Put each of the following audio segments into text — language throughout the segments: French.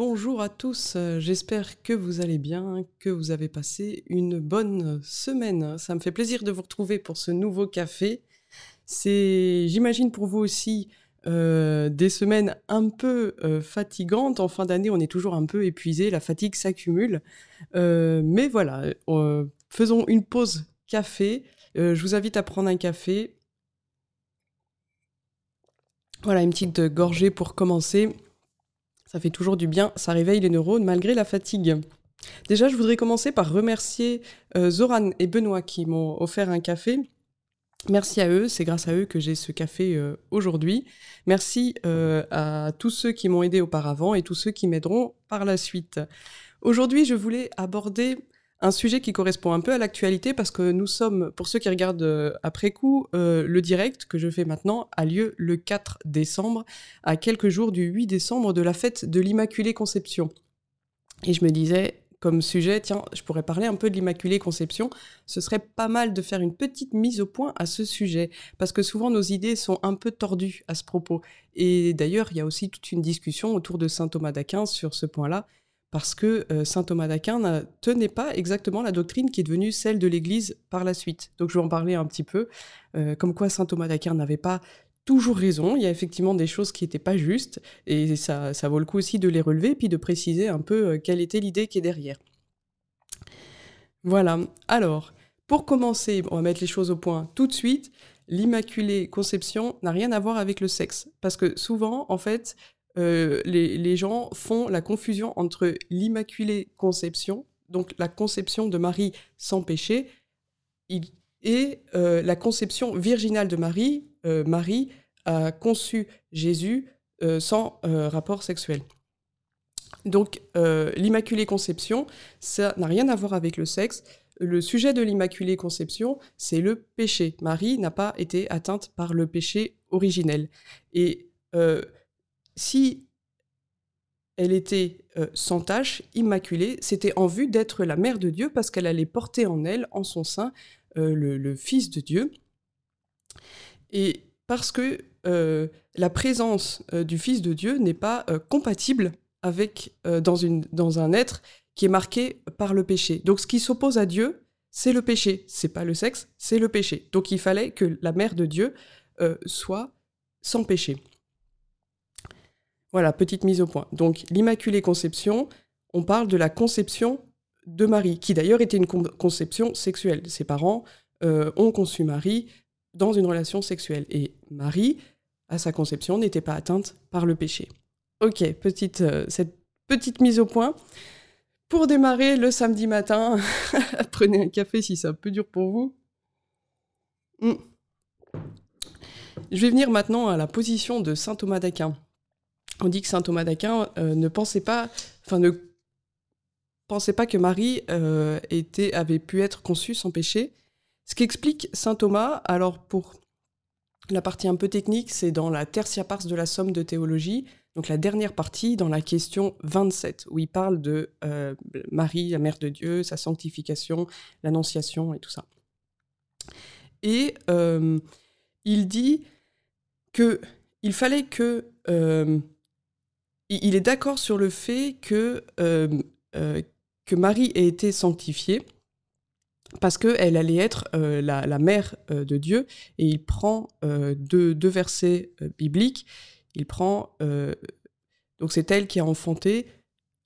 bonjour à tous. Euh, J'espère que vous allez bien, que vous avez passé une bonne semaine. Ça me fait plaisir de vous retrouver pour ce nouveau café. C'est, j'imagine pour vous aussi, euh, des semaines un peu euh, fatigantes. En fin d'année, on est toujours un peu épuisé, la fatigue s'accumule. Euh, mais voilà, euh, faisons une pause café. Euh, je vous invite à prendre un café. Voilà, une petite gorgée pour commencer. Ça fait toujours du bien, ça réveille les neurones malgré la fatigue. Déjà, je voudrais commencer par remercier euh, Zoran et Benoît qui m'ont offert un café. Merci à eux, c'est grâce à eux que j'ai ce café euh, aujourd'hui. Merci euh, à tous ceux qui m'ont aidé auparavant et tous ceux qui m'aideront par la suite. Aujourd'hui, je voulais aborder un sujet qui correspond un peu à l'actualité parce que nous sommes, pour ceux qui regardent euh, après coup, euh, le direct que je fais maintenant a lieu le 4 décembre, à quelques jours du 8 décembre de la fête de l'Immaculée Conception. Et je me disais, comme sujet, tiens, je pourrais parler un peu de l'Immaculée Conception. Ce serait pas mal de faire une petite mise au point à ce sujet, parce que souvent nos idées sont un peu tordues à ce propos. Et d'ailleurs, il y a aussi toute une discussion autour de saint Thomas d'Aquin sur ce point-là, parce que euh, saint Thomas d'Aquin ne tenait pas exactement la doctrine qui est devenue celle de l'Église par la suite. Donc je vais en parler un petit peu, euh, comme quoi saint Thomas d'Aquin n'avait pas toujours raison, il y a effectivement des choses qui n'étaient pas justes, et ça, ça vaut le coup aussi de les relever, puis de préciser un peu euh, quelle était l'idée qui est derrière. Voilà, alors, pour commencer, on va mettre les choses au point tout de suite, l'Immaculée Conception n'a rien à voir avec le sexe, parce que souvent, en fait, euh, les, gens font la confusion entre l'Immaculée Conception, donc la conception de Marie sans péché, et euh, la conception virginale de Marie, euh, Marie a conçu Jésus sans rapport sexuel. Donc l'Immaculée Conception, ça n'a rien à voir avec le sexe. Le sujet de l'Immaculée Conception, c'est le péché. Marie n'a pas été atteinte par le péché originel. Et si elle était euh, sans tache, immaculée, c'était en vue d'être la mère de Dieu parce qu'elle allait porter en elle, en son sein, euh, le, Fils de Dieu. Et parce que euh, la présence du Fils de Dieu n'est pas compatible avec dans, un être qui est marqué par le péché. Donc ce qui s'oppose à Dieu, c'est le péché. C'est pas le sexe, c'est le péché. Donc il fallait que la mère de Dieu soit sans péché. Voilà, petite mise au point. Donc l'Immaculée Conception, on parle de la conception de Marie, qui d'ailleurs était une con- conception sexuelle. Ses parents euh, ont conçu Marie dans une relation sexuelle. Et Marie, à sa conception, n'était pas atteinte par le péché. Ok, petite, euh, cette petite mise au point. Pour démarrer le samedi matin, prenez un café si c'est un peu dur pour vous. Hmm. Je vais venir maintenant à la position de saint Thomas d'Aquin. On dit que saint Thomas d'Aquin euh, ne pensait pas, enfin que Marie euh, était, avait pu être conçue sans péché. Ce qu'explique saint Thomas, alors pour la partie un peu technique, c'est dans la tertia pars de la somme de théologie, donc la dernière partie dans la question 27, où il parle de euh, Marie, la mère de Dieu, sa sanctification, l'annonciation et tout ça. Et il dit que il fallait que il est d'accord sur le fait que euh, euh, que Marie ait été sanctifiée parce qu'elle allait être euh, la, mère de Dieu et il prend deux, deux versets bibliques. Il prend donc c'est elle qui a enfanté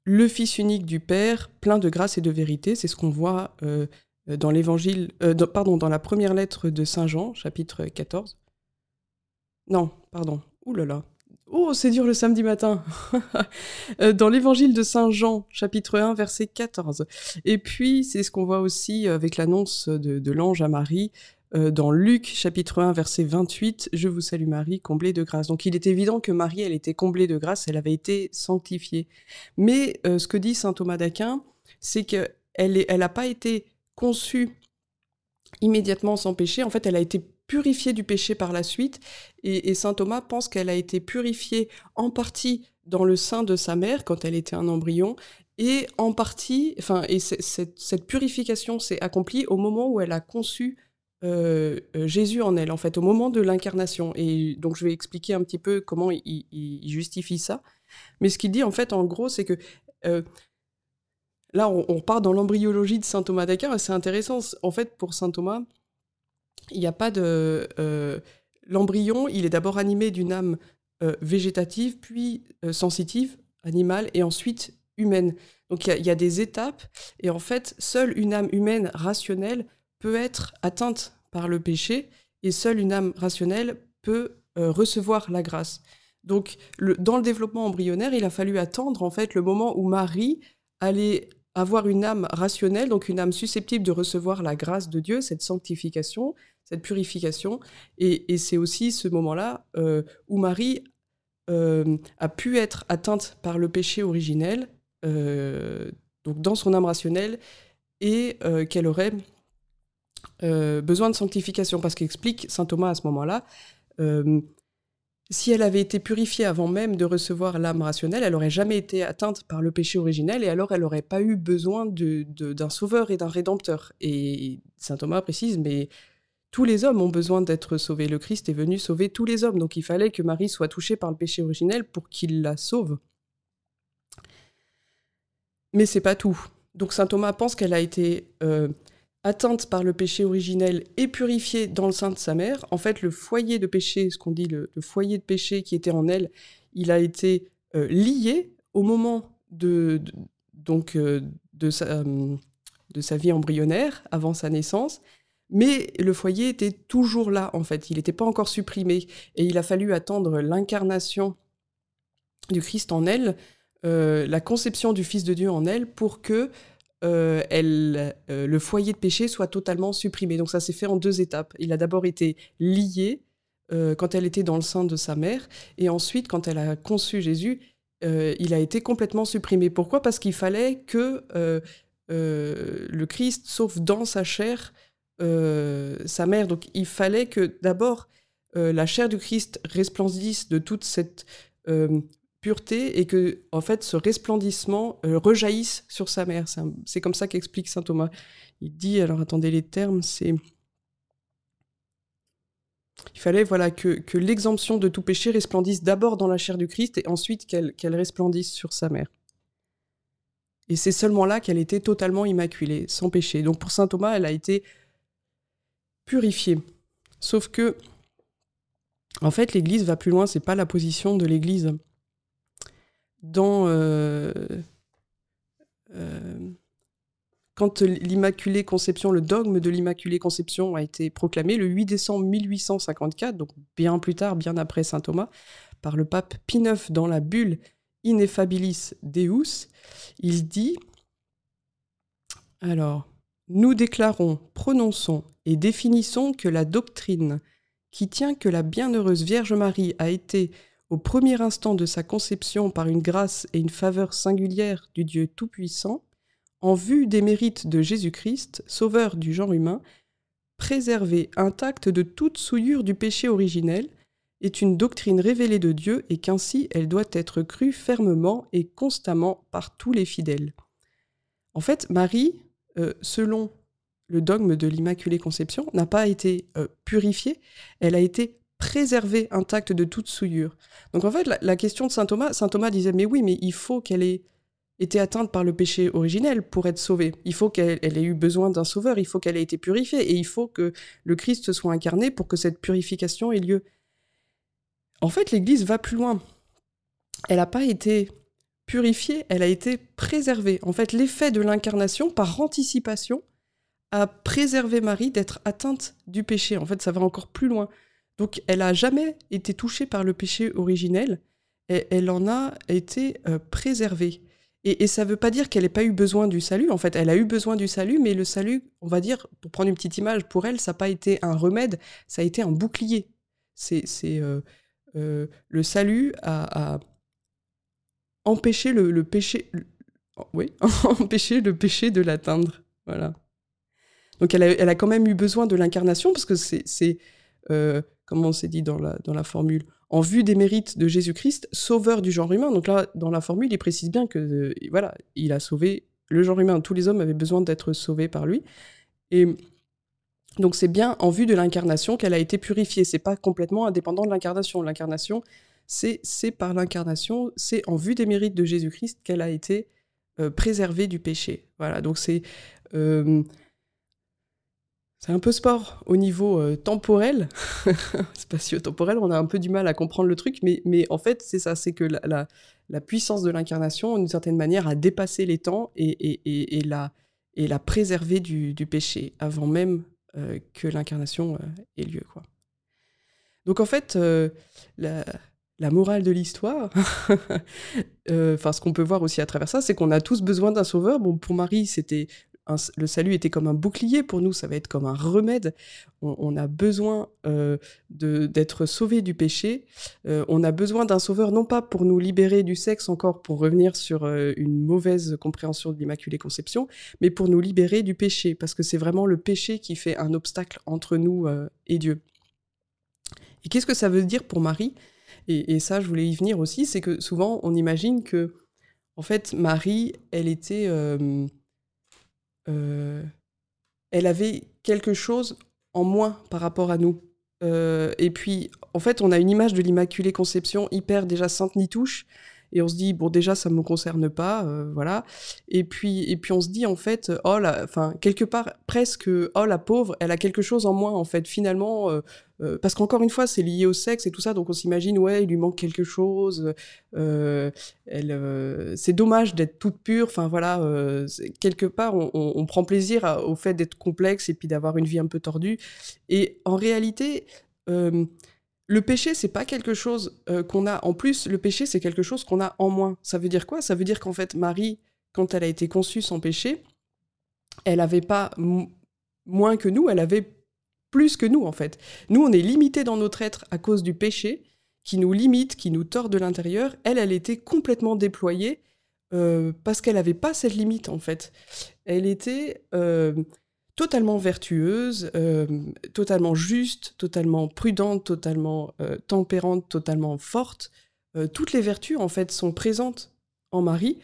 le Fils unique du Père, plein de grâce et de vérité. C'est ce qu'on voit dans l'évangile, pardon, dans la première lettre de Saint Jean, chapitre 14. Non, pardon. Ouh là là. Oh, c'est dur le samedi matin. Euh, dans l'évangile de Saint Jean, chapitre 1, verset 14. Et puis, c'est ce qu'on voit aussi avec l'annonce de, l'ange à Marie euh, dans Luc, chapitre 1, verset 28. Je vous salue Marie, comblée de grâce. Donc, il est évident que Marie, elle était comblée de grâce, elle avait été sanctifiée. Mais euh, ce que dit saint Thomas d'Aquin, c'est qu'elle n'a elle pas été conçue immédiatement sans péché. En fait, elle a été purifiée du péché par la suite. Et, saint Thomas pense qu'elle a été purifiée en partie dans le sein de sa mère quand elle était un embryon. Et en partie, enfin, et cette, purification s'est accomplie au moment où elle a conçu Jésus en elle, en fait, au moment de l'incarnation. Et donc, je vais expliquer un petit peu comment il, justifie ça. Mais ce qu'il dit, en fait, en gros, c'est que là, on, on, part dans l'embryologie de saint Thomas d'Aquin, et c'est intéressant. En fait, pour saint Thomas, il n'y a pas de. L'embryon, il est d'abord animé d'une âme végétative, puis sensitive, animale, et ensuite humaine. Donc il y, a des étapes, et en fait, seule une âme humaine rationnelle peut être atteinte par le péché, et seule une âme rationnelle peut euh, recevoir la grâce. Donc dans le développement embryonnaire, il a fallu attendre en fait le moment où Marie allait avoir une âme rationnelle, donc une âme susceptible de recevoir la grâce de Dieu, cette sanctification, cette purification. Et, c'est aussi ce moment-là euh, où Marie euh, a pu être atteinte par le péché originel, euh, donc dans son âme rationnelle, et qu'elle aurait besoin de sanctification, parce qu'explique saint Thomas à ce moment-là, si elle avait été purifiée avant même de recevoir l'âme rationnelle, elle n'aurait jamais été atteinte par le péché originel, et alors elle n'aurait pas eu besoin d'un sauveur et d'un rédempteur. Et saint Thomas précise, mais tous les hommes ont besoin d'être sauvés. Le Christ est venu sauver tous les hommes, donc il fallait que Marie soit touchée par le péché originel pour qu'il la sauve. Mais c'est pas tout. Donc saint Thomas pense qu'elle a été euh, atteinte par le péché originel et purifiée dans le sein de sa mère. En fait, le foyer de péché, ce qu'on dit le, foyer de péché qui était en elle, il a été euh, lié au moment euh, de sa vie embryonnaire avant sa naissance mais le foyer était toujours là, en fait. Il n'était pas encore supprimé. Et il a fallu attendre l'incarnation du Christ en elle, euh, la conception du Fils de Dieu en elle, pour que euh, euh, le foyer de péché soit totalement supprimé. Donc ça s'est fait en deux étapes. Il a d'abord été lié quand elle était dans le sein de sa mère, et ensuite, quand elle a conçu Jésus, il a été complètement supprimé. Pourquoi? Parce qu'il fallait que le Christ, sauf dans sa chair, sa mère. Donc il fallait que d'abord euh, la chair du Christ resplendisse de toute cette euh, pureté et que en fait ce resplendissement rejaillisse sur sa mère. C'est comme ça qu'explique saint Thomas. Il dit, alors attendez les termes, c'est il fallait voilà que, que l'exemption de tout péché resplendisse d'abord dans la chair du Christ et ensuite qu'elle resplendisse sur sa mère. Et c'est seulement là qu'elle était totalement immaculée, sans péché. Donc pour saint Thomas, elle a été purifié. Sauf que, en fait, l'Église va plus loin, c'est pas la position de l'Église. Euh, euh, quand l'Immaculée Conception, le dogme de l'Immaculée Conception a été proclamé le 8 décembre 1854, donc bien plus tard, bien après saint Thomas, par le pape Pie IX dans la bulle Ineffabilis Deus, il dit alors, nous déclarons, prononçons et définissons que la doctrine qui tient que la bienheureuse Vierge Marie a été, au premier instant de sa conception par une grâce et une faveur singulière du Dieu Tout-Puissant, en vue des mérites de Jésus-Christ, sauveur du genre humain, préservée intacte de toute souillure du péché originel, est une doctrine révélée de Dieu et qu'ainsi elle doit être crue fermement et constamment par tous les fidèles. En fait, Marie, euh, selon le dogme de l'Immaculée Conception, n'a pas été euh, purifiée, elle a été préservée intacte de toute souillure. Donc en fait, la, question de saint Thomas, saint Thomas disait, mais oui, mais il faut qu'elle ait été atteinte par le péché originel pour être sauvée. Il faut qu'elle ait eu besoin d'un sauveur, il faut qu'elle ait été purifiée, et il faut que le Christ soit incarné pour que cette purification ait lieu. En fait, l'Église va plus loin. Elle n'a pas été purifiée, elle a été préservée. En fait, l'effet de l'incarnation, par anticipation, a préservé Marie d'être atteinte du péché. En fait, ça va encore plus loin. Donc, elle a jamais été touchée par le péché originel, et elle en a été euh, préservée. Et, ça ne veut pas dire qu'elle n'ait pas eu besoin du salut. En fait, elle a eu besoin du salut, mais le salut, on va dire, pour prendre une petite image, pour elle, ça n'a pas été un remède, ça a été un bouclier. C'est euh, euh, le salut a, empêché le, péché, oui, empêcher le péché de l'atteindre. Voilà. Donc elle a, quand même eu besoin de l'incarnation parce que c'est, euh, comment on s'est dit dans la, formule, en vue des mérites de Jésus-Christ, sauveur du genre humain. Donc là, dans la formule, il précise bien que euh, voilà, il a sauvé le genre humain. Tous les hommes avaient besoin d'être sauvés par lui. Et Donc c'est bien en vue de l'incarnation qu'elle a été purifiée. C'est pas complètement indépendant de l'incarnation. L'incarnation, c'est par l'incarnation, c'est en vue des mérites de Jésus-Christ qu'elle a été euh, préservée du péché. Voilà. Donc c'est c'est un peu sport au niveau euh, temporel, spatio-temporel. On a un peu du mal à comprendre le truc, mais, en fait c'est ça, c'est que la, puissance de l'incarnation, d'une certaine manière, a dépassé les temps et, la, et du, péché avant même euh, que l'incarnation euh, ait lieu. Quoi. Donc en fait, la, la, morale de l'histoire, enfin ce qu'on peut voir aussi à travers ça, c'est qu'on a tous besoin d'un sauveur. Bon, pour Marie, c'était le salut était comme un bouclier pour nous, ça va être comme un remède. On, a besoin euh, d'être sauvé du péché. Euh, on a besoin d'un sauveur non pas pour nous libérer du sexe encore, pour revenir sur euh, une mauvaise compréhension de l'Immaculée Conception, mais pour nous libérer du péché, parce que c'est vraiment le péché qui fait un obstacle entre nous et Dieu. Et qu'est-ce que ça veut dire pour Marie? Et, et, ça, je voulais y venir aussi, c'est que souvent on imagine que, en fait, Marie, elle était euh, elle avait quelque chose en moins par rapport à nous. Euh, et puis, en fait, on a une image de l'Immaculée Conception hyper déjà sainte ni touche, et on se dit bon déjà ça me concerne pas, euh, voilà. Et puis et puis on se dit en fait oh enfin quelque part presque oh la pauvre, elle a quelque chose en moins en fait finalement euh, parce qu'encore une fois, c'est lié au sexe et tout ça, donc on s'imagine, ouais, il lui manque quelque chose. Euh, elle, euh, c'est dommage d'être toute pure. Enfin voilà, quelque part, on, prend plaisir au fait d'être complexe et puis d'avoir une vie un peu tordue. Et en réalité, le péché, c'est pas quelque chose qu'on a en plus. Le péché, c'est quelque chose qu'on a en moins. Ça veut dire quoi? Ça veut dire qu'en fait, Marie, quand elle a été conçue sans péché, elle avait pas moins que nous, elle avait plus que nous, en fait. Nous, on est limité dans notre être à cause du péché, qui nous limite, qui nous tord de l'intérieur. Elle, elle était complètement déployée euh, parce qu'elle n'avait pas cette limite, en fait. Elle était euh, totalement vertueuse, euh, totalement juste, totalement prudente, totalement tempérante, totalement forte. toutes les vertus, en fait, sont présentes en Marie.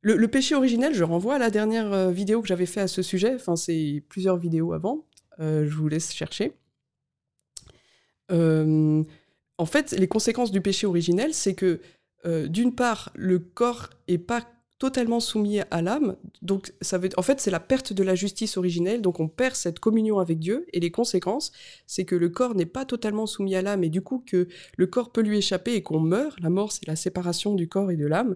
Le, le, péché originel, je renvoie à la dernière vidéo que j'avais fait à ce sujet, enfin c'est plusieurs vidéos avant, euh, je vous laisse chercher. Euh, en fait, les conséquences du péché originel, c'est que euh, d'une part, le corps est pas totalement soumis à l'âme, donc ça veut, en fait, c'est la perte de la justice originelle, donc on perd cette communion avec Dieu, et les conséquences, c'est que le corps n'est pas totalement soumis à l'âme, et du coup que le corps peut lui échapper et qu'on meurt. La mort, c'est la séparation du corps et de l'âme.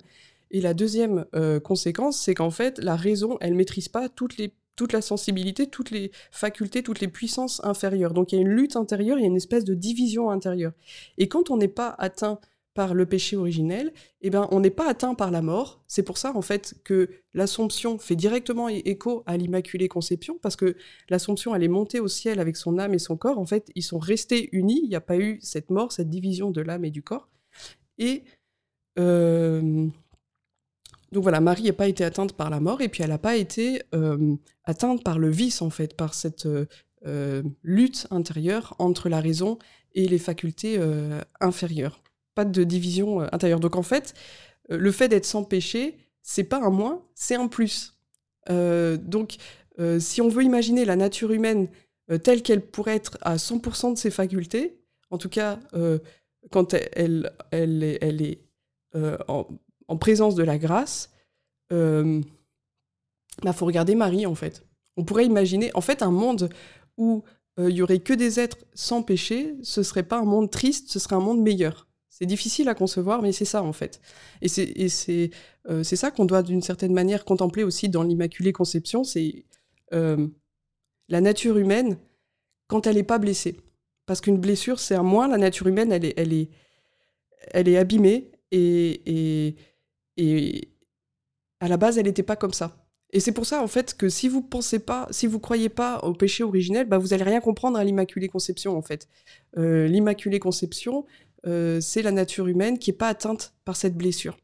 Et la deuxième conséquence, c'est qu'en fait, la raison, elle maîtrise pas toute la sensibilité, toutes les facultés, toutes les puissances inférieures. Donc il y a une lutte intérieure, il y a une espèce de division intérieure. Et quand on n'est pas atteint par le péché originel, eh ben, on n'est pas atteint par la mort. C'est pour ça, en fait, que l'Assomption fait directement écho à l'Immaculée Conception, parce que l'Assomption, elle est montée au ciel avec son âme et son corps. En fait, ils sont restés unis. Il n'y a pas eu cette mort, cette division de l'âme et du corps. Et euh, voilà, Marie n'a pas été atteinte par la mort et puis elle n'a pas été euh, atteinte par le vice en fait, par cette euh, lutte intérieure entre la raison et les facultés inférieures. De division intérieure. Donc en fait, le fait d'être sans péché, c'est pas un moins, c'est un plus. donc si on veut imaginer la nature humaine telle qu'elle pourrait être à 100% de ses facultés, en tout cas quand elle, elle, est, en, en présence de la grâce, il euh, bah, faut regarder Marie en fait. On pourrait imaginer, en fait, un monde où euh, il y aurait que des êtres sans péché, ce serait pas un monde triste, ce serait un monde meilleur. C'est difficile à concevoir, mais c'est ça en fait. Et c'est euh, ça qu'on doit d'une certaine manière contempler aussi dans l'Immaculée Conception, c'est la nature humaine quand elle n'est pas blessée. Parce qu'une blessure, c'est un moins, la nature humaine, elle est, elle est, elle est abîmée et, et et à la base, elle n'était pas comme ça. Et c'est pour ça, en fait, que si vous pensez pas, si vous croyez pas au péché originel, bah, vous allez rien comprendre à l'Immaculée Conception, en fait. Euh, L'Immaculée Conception, euh, c'est la nature humaine qui n'est pas atteinte par cette blessure.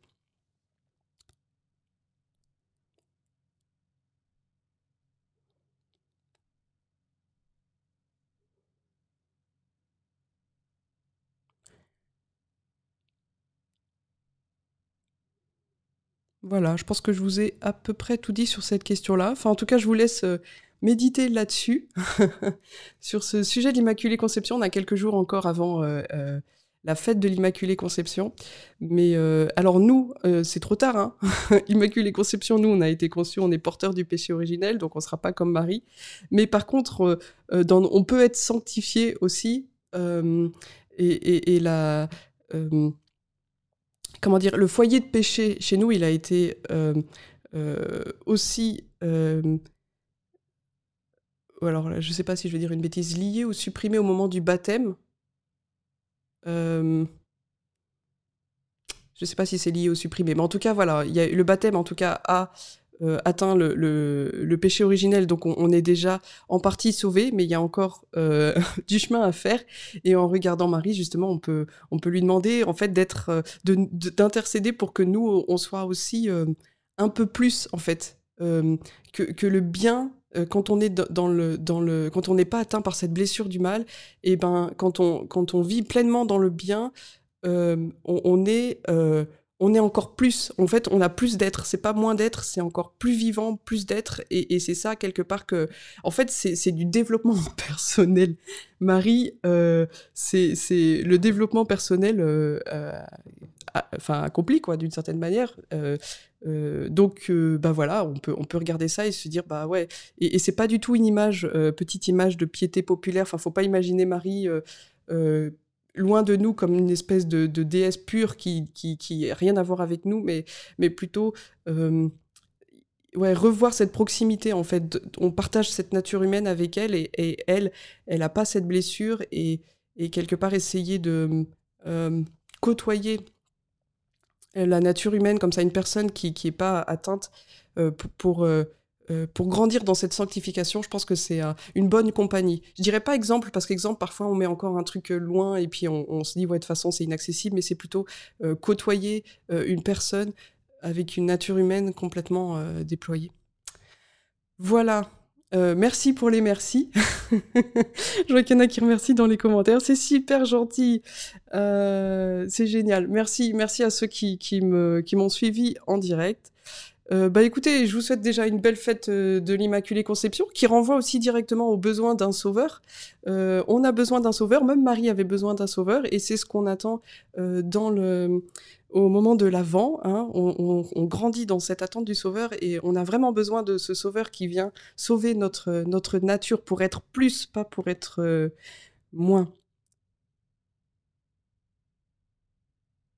Voilà, je pense que je vous ai à peu près tout dit sur cette question-là. Enfin, en tout cas, je vous laisse euh, méditer là-dessus, sur ce sujet de l'Immaculée Conception. On a quelques jours encore avant la fête de l'Immaculée Conception. Mais alors nous, c'est trop tard. Hein Immaculée Conception, nous, on a été conçus, on est porteurs du péché originel, donc on ne sera pas comme Marie. Mais par contre, dans, on peut être sanctifié aussi. et, la comment dire, le foyer de péché chez nous, il a été euh, euh, aussi. Euh, alors, je ne sais pas si je vais dire une bêtise, lié ou supprimé au moment du baptême. Je ne sais pas si c'est lié ou supprimé, mais en tout cas, voilà, y a, le baptême, en tout cas, a euh, atteint le, péché originel, donc on, est déjà en partie sauvé, mais il y a encore euh, du chemin à faire. Et en regardant Marie, justement, on peut, on peut lui demander en fait d'être, euh, d'intercéder pour que nous, on soit aussi un peu plus en fait que, que, le bien. Quand on est dans le, dans le, quand on n'est pas atteint par cette blessure du mal, et ben quand on, quand on vit pleinement dans le bien, on, on, est on est encore plus, en fait, on a plus d'être. C'est pas moins d'être, c'est encore plus vivant, plus d'être. Et, c'est ça, quelque part, que. En fait, c'est du développement personnel. Marie, euh, c'est le développement personnel euh, euh, enfin, accompli, quoi, d'une certaine manière. donc, bah voilà, on peut, on peut regarder ça et se dire, bah ouais. Et, et c'est pas du tout une image, petite image de piété populaire. Enfin, faut pas imaginer Marie loin de nous comme une espèce de, déesse pure qui, qui, rien à voir avec nous, mais, mais plutôt euh, ouais, revoir cette proximité en fait. On partage cette nature humaine avec elle et, elle, elle n'a pas cette blessure et, quelque part essayer de euh, côtoyer la nature humaine comme ça, une personne qui n'est pas atteinte euh, pour, euh, pour grandir dans cette sanctification, je pense que c'est euh, une bonne compagnie. Je dirais pas exemple, parce qu'exemple, parfois on met encore un truc euh, loin et puis on, se dit, ouais, de toute façon, c'est inaccessible, mais c'est plutôt côtoyer une personne avec une nature humaine complètement déployée. Voilà. merci pour les merci. je vois qu'il y en a qui remercient dans les commentaires. C'est super gentil. c'est génial. Merci, merci à ceux qui, qui m'ont suivi en direct. Euh, bah écoutez, je vous souhaite déjà une belle fête euh, de l'Immaculée Conception, qui renvoie aussi directement au besoin d'un sauveur. Euh, on a besoin d'un sauveur, même Marie avait besoin d'un sauveur, et c'est ce qu'on attend dans le, au moment de l'Avent. Hein. on, on, grandit dans cette attente du sauveur, et on a vraiment besoin de ce sauveur qui vient sauver notre, notre nature pour être plus, pas pour être moins.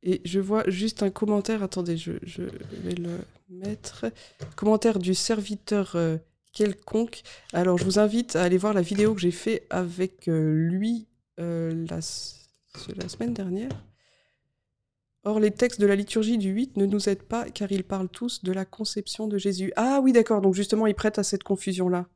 Et je vois juste un commentaire, attendez, je, vais le mettre. Commentaire du serviteur euh, quelconque. Alors, je vous invite à aller voir la vidéo que j'ai fait avec euh, lui euh, la, la, semaine dernière. Or, les textes de la liturgie du 8 ne nous aident pas car ils parlent tous de la conception de Jésus. Ah oui, d'accord, donc justement, ils prêtent à cette confusion-là.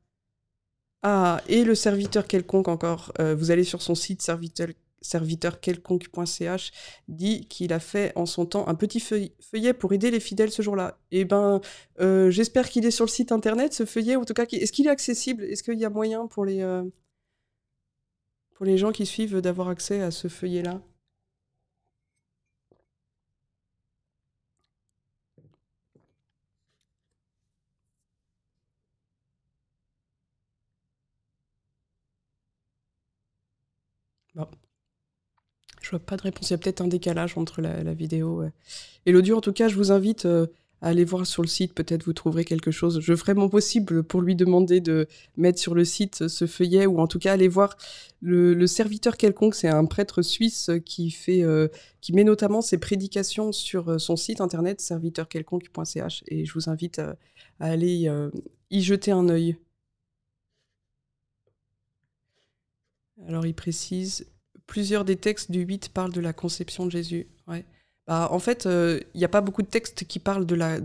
Ah, et le serviteur quelconque encore. vous allez sur son site serviteur serviteur quelconque.ch dit qu'il a fait en son temps un petit feuillet pour aider les fidèles ce jour-là. Eh ben, euh, j'espère qu'il est sur le site internet, ce feuillet, en tout cas, est-ce qu'il est accessible? Est-ce qu'il y a moyen pour les, euh, pour les gens qui suivent d'avoir accès à ce feuillet-là? Je vois pas de réponse. Il y a peut-être un décalage entre la, vidéo et l'audio. En tout cas, je vous invite euh, à aller voir sur le site. Peut-être vous trouverez quelque chose. Je ferai mon possible pour lui demander de mettre sur le site ce feuillet ou en tout cas aller voir le, serviteur quelconque. C'est un prêtre suisse qui fait, euh, qui met notamment ses prédications sur euh, son site internet serviteurquelconque.ch et je vous invite à, aller y jeter un œil. Alors il précise plusieurs des textes du 8 parlent de la conception de Jésus. Bah, en fait, il euh, n'y a pas beaucoup de textes qui parlent de la,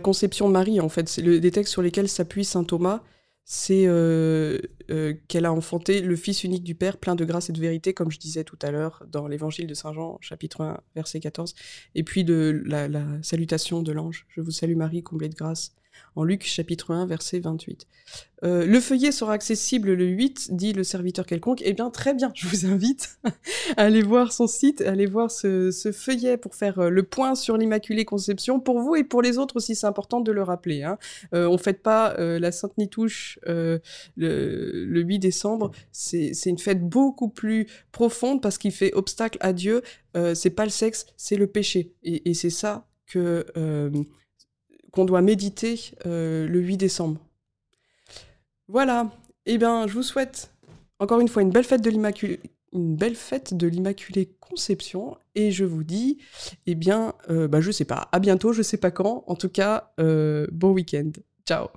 conception de Marie. En fait, c'est textes sur lesquels s'appuie saint Thomas, c'est euh, euh, qu'elle a enfanté le Fils unique du Père, plein de grâce et de vérité, comme je disais tout à l'heure dans l'Évangile de Saint Jean, chapitre 1, verset 14, et puis de la salutation de l'ange. Je vous salue Marie, comblée de grâce. En Luc chapitre 1, verset 28. Euh, le feuillet sera accessible le 8, dit le serviteur quelconque. Eh bien, très bien, je vous invite à aller voir son site, à aller voir ce, feuillet pour faire euh, le point sur l'Immaculée Conception. Pour vous et pour les autres aussi, c'est important de le rappeler. Hein. Euh, on ne fête pas la Sainte Nitouche le, 8 décembre. C'est une fête beaucoup plus profonde parce qu'il fait obstacle à Dieu. c'est pas le sexe, c'est le péché. Et c'est ça que qu'on doit méditer le 8 décembre. Voilà. Eh bien, je vous souhaite encore une fois une belle fête de l'Immaculée une belle fête de l'Immaculée Conception et je vous dis, eh bien, euh, bah, je sais pas, à bientôt, je sais pas quand, en tout cas, euh, bon week-end. Ciao